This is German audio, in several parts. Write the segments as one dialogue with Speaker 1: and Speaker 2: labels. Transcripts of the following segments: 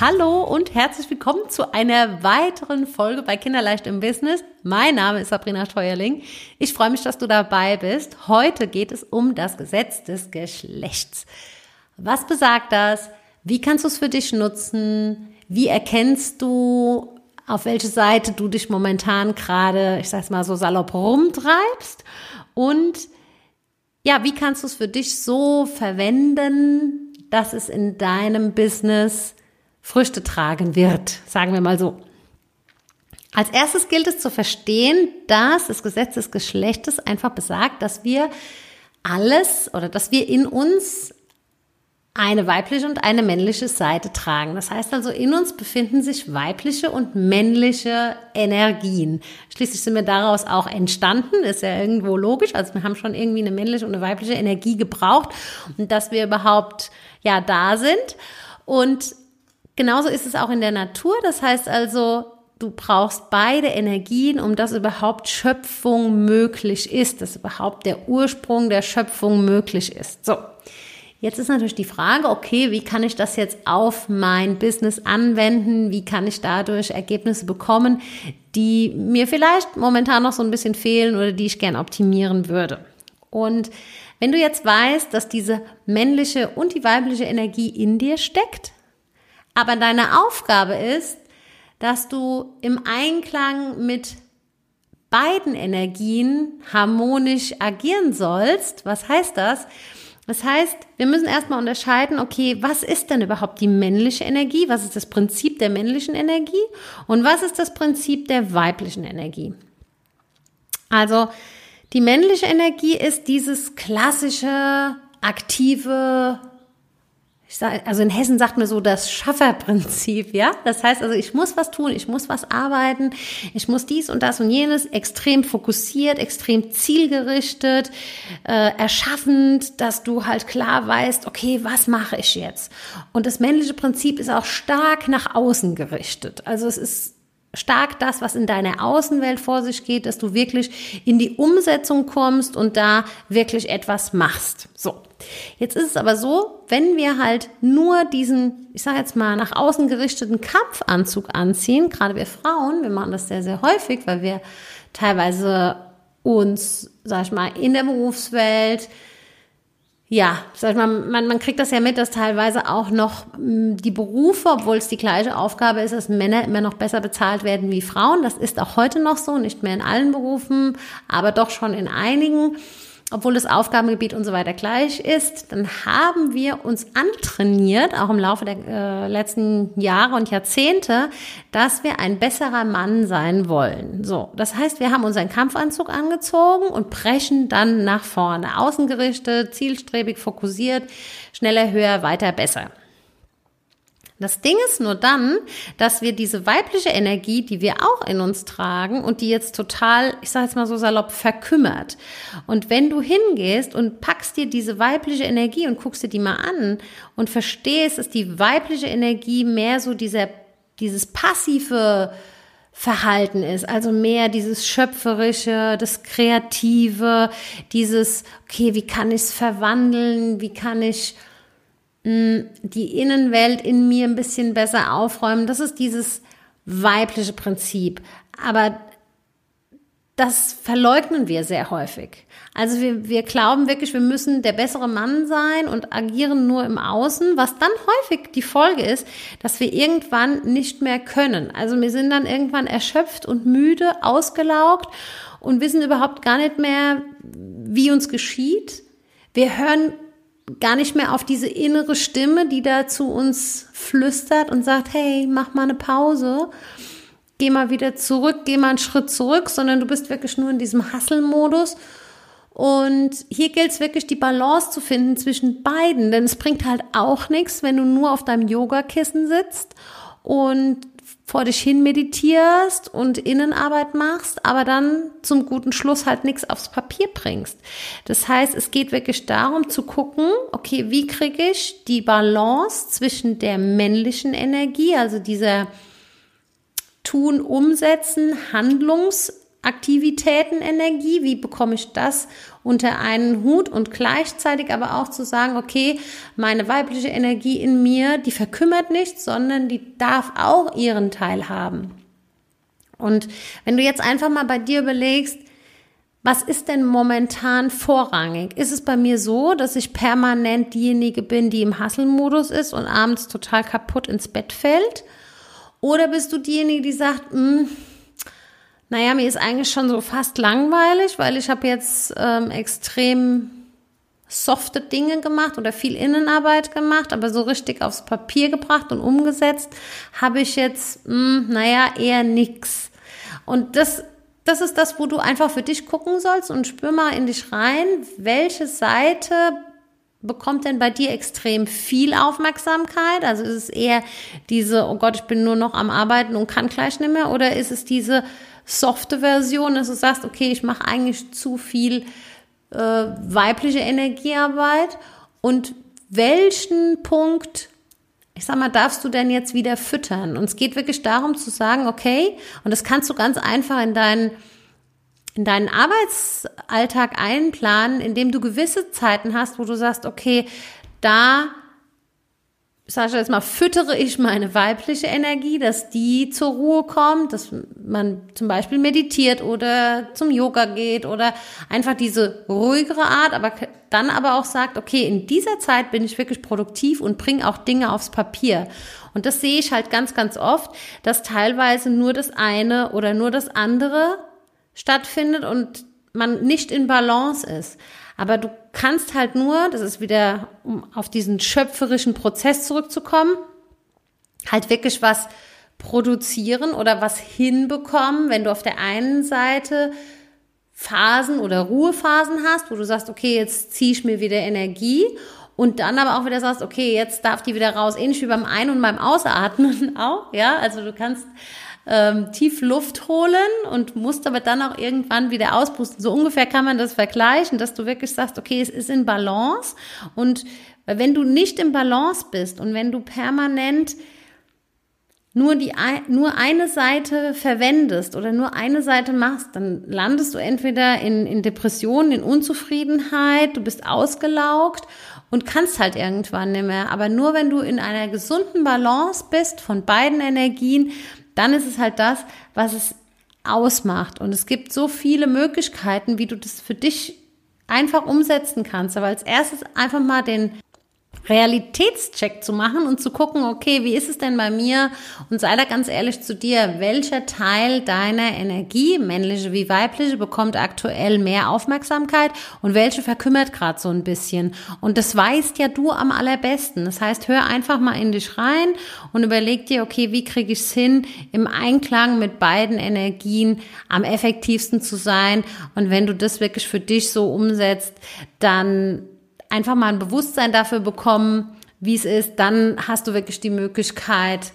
Speaker 1: Hallo und herzlich willkommen zu einer weiteren Folge bei Kinderleicht im Business. Mein Name ist Sabrina Steuerling. Ich freue mich, dass du dabei bist. Heute geht es um das Gesetz des Geschlechts. Was besagt das? Wie kannst du es für dich nutzen? Wie erkennst du, auf welche Seite du dich momentan gerade, ich sag's mal so salopp rumtreibst? Und ja, wie kannst du es für dich so verwenden, dass es in deinem Business Früchte tragen wird, sagen wir mal so. Als erstes gilt es zu verstehen, dass das Gesetz des Geschlechtes einfach besagt, dass wir alles oder dass wir in uns eine weibliche und eine männliche Seite tragen. Das heißt also, in uns befinden sich weibliche und männliche Energien. Schließlich sind wir daraus auch entstanden, ist ja irgendwo logisch. Also wir haben schon irgendwie eine männliche und eine weibliche Energie gebraucht und dass wir überhaupt ja da sind. Und Genauso ist es auch in der Natur. Das heißt also, du brauchst beide Energien, um dass überhaupt Schöpfung möglich ist, dass überhaupt der Ursprung der Schöpfung möglich ist. So. Jetzt ist natürlich die Frage, okay, wie kann ich das jetzt auf mein Business anwenden? Wie kann ich dadurch Ergebnisse bekommen, die mir vielleicht momentan noch so ein bisschen fehlen oder die ich gern optimieren würde? Und wenn du jetzt weißt, dass diese männliche und die weibliche Energie in dir steckt, aber deine Aufgabe ist, dass du im Einklang mit beiden Energien harmonisch agieren sollst. Was heißt das? Das heißt, wir müssen erstmal unterscheiden, okay, was ist denn überhaupt die männliche Energie? Was ist das Prinzip der männlichen Energie? Und was ist das Prinzip der weiblichen Energie? Also, die männliche Energie ist dieses klassische, aktive, sag, also in Hessen sagt man so das Schafferprinzip, ja. Das heißt also, ich muss was tun, ich muss was arbeiten, ich muss dies und das und jenes extrem fokussiert, extrem zielgerichtet, äh, erschaffend, dass du halt klar weißt, okay, was mache ich jetzt? Und das männliche Prinzip ist auch stark nach außen gerichtet. Also es ist stark das, was in deiner Außenwelt vor sich geht, dass du wirklich in die Umsetzung kommst und da wirklich etwas machst. So. Jetzt ist es aber so, wenn wir halt nur diesen, ich sage jetzt mal, nach außen gerichteten Kampfanzug anziehen, gerade wir Frauen, wir machen das sehr, sehr häufig, weil wir teilweise uns, sag ich mal, in der Berufswelt ja, mal, man, man kriegt das ja mit, dass teilweise auch noch hm, die Berufe, obwohl es die gleiche Aufgabe ist, dass Männer immer noch besser bezahlt werden wie Frauen. Das ist auch heute noch so, nicht mehr in allen Berufen, aber doch schon in einigen obwohl das Aufgabengebiet und so weiter gleich ist, dann haben wir uns antrainiert, auch im Laufe der äh, letzten Jahre und Jahrzehnte, dass wir ein besserer Mann sein wollen. So, das heißt, wir haben unseren Kampfanzug angezogen und brechen dann nach vorne, außengerichtet, zielstrebig, fokussiert, schneller, höher, weiter, besser. Das Ding ist nur dann, dass wir diese weibliche Energie, die wir auch in uns tragen und die jetzt total, ich sage jetzt mal so salopp, verkümmert. Und wenn du hingehst und packst dir diese weibliche Energie und guckst dir die mal an und verstehst, dass die weibliche Energie mehr so dieser, dieses passive Verhalten ist, also mehr dieses schöpferische, das kreative, dieses okay, wie kann ich es verwandeln, wie kann ich die Innenwelt in mir ein bisschen besser aufräumen. Das ist dieses weibliche Prinzip. Aber das verleugnen wir sehr häufig. Also wir, wir glauben wirklich, wir müssen der bessere Mann sein und agieren nur im Außen, was dann häufig die Folge ist, dass wir irgendwann nicht mehr können. Also wir sind dann irgendwann erschöpft und müde, ausgelaugt und wissen überhaupt gar nicht mehr, wie uns geschieht. Wir hören gar nicht mehr auf diese innere Stimme, die da zu uns flüstert und sagt, hey, mach mal eine Pause, geh mal wieder zurück, geh mal einen Schritt zurück, sondern du bist wirklich nur in diesem Hustle-Modus. Und hier gilt es wirklich, die Balance zu finden zwischen beiden, denn es bringt halt auch nichts, wenn du nur auf deinem Yogakissen sitzt und vor dich hin meditierst und Innenarbeit machst, aber dann zum guten Schluss halt nichts aufs Papier bringst. Das heißt, es geht wirklich darum zu gucken, okay, wie kriege ich die Balance zwischen der männlichen Energie, also dieser Tun, Umsetzen, Handlungs Aktivitäten Energie, wie bekomme ich das unter einen Hut und gleichzeitig aber auch zu sagen, okay, meine weibliche Energie in mir, die verkümmert nicht, sondern die darf auch ihren Teil haben. Und wenn du jetzt einfach mal bei dir überlegst, was ist denn momentan vorrangig? Ist es bei mir so, dass ich permanent diejenige bin, die im Hasselmodus ist und abends total kaputt ins Bett fällt? Oder bist du diejenige, die sagt, mh, hm, naja, mir ist eigentlich schon so fast langweilig, weil ich habe jetzt ähm, extrem softe Dinge gemacht oder viel Innenarbeit gemacht, aber so richtig aufs Papier gebracht und umgesetzt habe ich jetzt, mh, hm, naja, eher nix. Und das, das ist das, wo du einfach für dich gucken sollst und spür mal in dich rein, welche Seite bekommt denn bei dir extrem viel Aufmerksamkeit? Also ist es eher diese, oh Gott, ich bin nur noch am Arbeiten und kann gleich nicht mehr? Oder ist es diese softe Version, dass du sagst, okay, ich mache eigentlich zu viel äh, weibliche Energiearbeit? Und welchen Punkt, ich sag mal, darfst du denn jetzt wieder füttern? Und es geht wirklich darum zu sagen, okay, und das kannst du ganz einfach in deinen in deinen Arbeitsalltag einplanen, indem du gewisse Zeiten hast, wo du sagst, okay, da ich jetzt mal, füttere ich meine weibliche Energie, dass die zur Ruhe kommt, dass man zum Beispiel meditiert oder zum Yoga geht oder einfach diese ruhigere Art, aber dann aber auch sagt, okay, in dieser Zeit bin ich wirklich produktiv und bringe auch Dinge aufs Papier. Und das sehe ich halt ganz, ganz oft, dass teilweise nur das eine oder nur das andere stattfindet und man nicht in Balance ist. Aber du kannst halt nur, das ist wieder, um auf diesen schöpferischen Prozess zurückzukommen, halt wirklich was produzieren oder was hinbekommen, wenn du auf der einen Seite Phasen oder Ruhephasen hast, wo du sagst, okay, jetzt ziehe ich mir wieder Energie und dann aber auch wieder sagst, okay, jetzt darf die wieder raus, ähnlich wie beim Ein- und beim Ausatmen auch, ja, also du kannst ähm, tief Luft holen und musst aber dann auch irgendwann wieder auspusten. So ungefähr kann man das vergleichen, dass du wirklich sagst, okay, es ist in Balance und wenn du nicht im Balance bist und wenn du permanent nur die nur eine Seite verwendest oder nur eine Seite machst, dann landest du entweder in, in Depressionen, in Unzufriedenheit, du bist ausgelaugt und kannst halt irgendwann nicht mehr. Aber nur wenn du in einer gesunden Balance bist von beiden Energien, dann ist es halt das, was es ausmacht. Und es gibt so viele Möglichkeiten, wie du das für dich einfach umsetzen kannst. Aber als erstes einfach mal den Realitätscheck zu machen und zu gucken, okay, wie ist es denn bei mir? Und sei da ganz ehrlich zu dir, welcher Teil deiner Energie, männliche wie weibliche, bekommt aktuell mehr Aufmerksamkeit und welche verkümmert gerade so ein bisschen? Und das weißt ja du am allerbesten. Das heißt, hör einfach mal in dich rein und überleg dir, okay, wie kriege ich es hin, im Einklang mit beiden Energien am effektivsten zu sein? Und wenn du das wirklich für dich so umsetzt, dann einfach mal ein Bewusstsein dafür bekommen, wie es ist, dann hast du wirklich die Möglichkeit,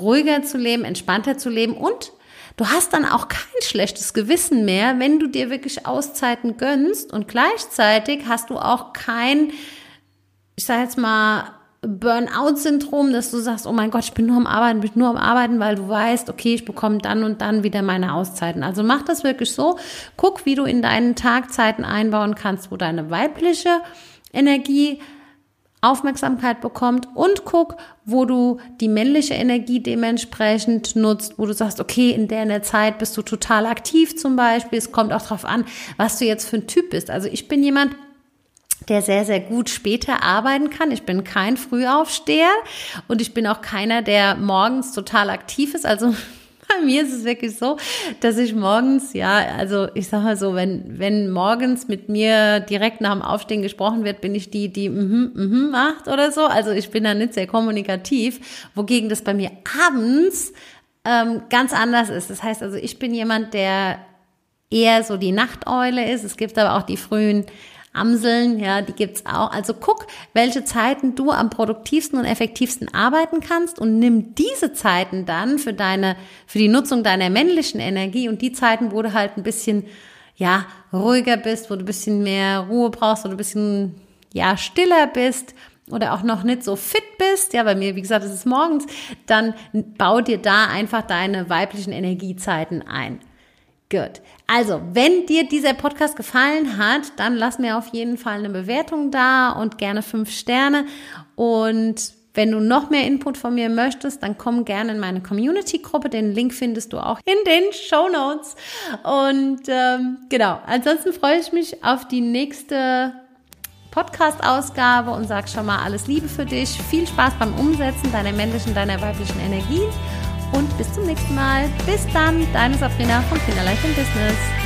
Speaker 1: ruhiger zu leben, entspannter zu leben. Und du hast dann auch kein schlechtes Gewissen mehr, wenn du dir wirklich Auszeiten gönnst. Und gleichzeitig hast du auch kein, ich sage jetzt mal, Burnout-Syndrom, dass du sagst, oh mein Gott, ich bin nur am Arbeiten, bin nur am Arbeiten, weil du weißt, okay, ich bekomme dann und dann wieder meine Auszeiten. Also mach das wirklich so. Guck, wie du in deinen Tagzeiten einbauen kannst, wo deine weibliche Energie Aufmerksamkeit bekommt und guck, wo du die männliche Energie dementsprechend nutzt, wo du sagst, okay, in der, in der Zeit bist du total aktiv zum Beispiel. Es kommt auch darauf an, was du jetzt für ein Typ bist. Also ich bin jemand, der sehr, sehr gut später arbeiten kann. Ich bin kein Frühaufsteher und ich bin auch keiner, der morgens total aktiv ist. Also bei mir ist es wirklich so, dass ich morgens, ja, also ich sag mal so, wenn, wenn morgens mit mir direkt nach dem Aufstehen gesprochen wird, bin ich die, die mhm, mhm macht oder so. Also ich bin da nicht sehr kommunikativ, wogegen das bei mir abends ähm, ganz anders ist. Das heißt also, ich bin jemand, der eher so die Nachteule ist. Es gibt aber auch die frühen Amseln, ja, die gibt's auch. Also guck, welche Zeiten du am produktivsten und effektivsten arbeiten kannst und nimm diese Zeiten dann für deine, für die Nutzung deiner männlichen Energie und die Zeiten, wo du halt ein bisschen, ja, ruhiger bist, wo du ein bisschen mehr Ruhe brauchst, wo du ein bisschen, ja, stiller bist oder auch noch nicht so fit bist, ja, bei mir, wie gesagt, es ist morgens, dann bau dir da einfach deine weiblichen Energiezeiten ein. Gut. Also, wenn dir dieser Podcast gefallen hat, dann lass mir auf jeden Fall eine Bewertung da und gerne fünf Sterne. Und wenn du noch mehr Input von mir möchtest, dann komm gerne in meine Community-Gruppe. Den Link findest du auch in den Show Notes. Und ähm, genau, ansonsten freue ich mich auf die nächste Podcast-Ausgabe und sag schon mal alles Liebe für dich. Viel Spaß beim Umsetzen deiner männlichen, deiner weiblichen Energien und bis zum nächsten Mal. Bis dann, deine Sabrina vom Kinderleicht im Business.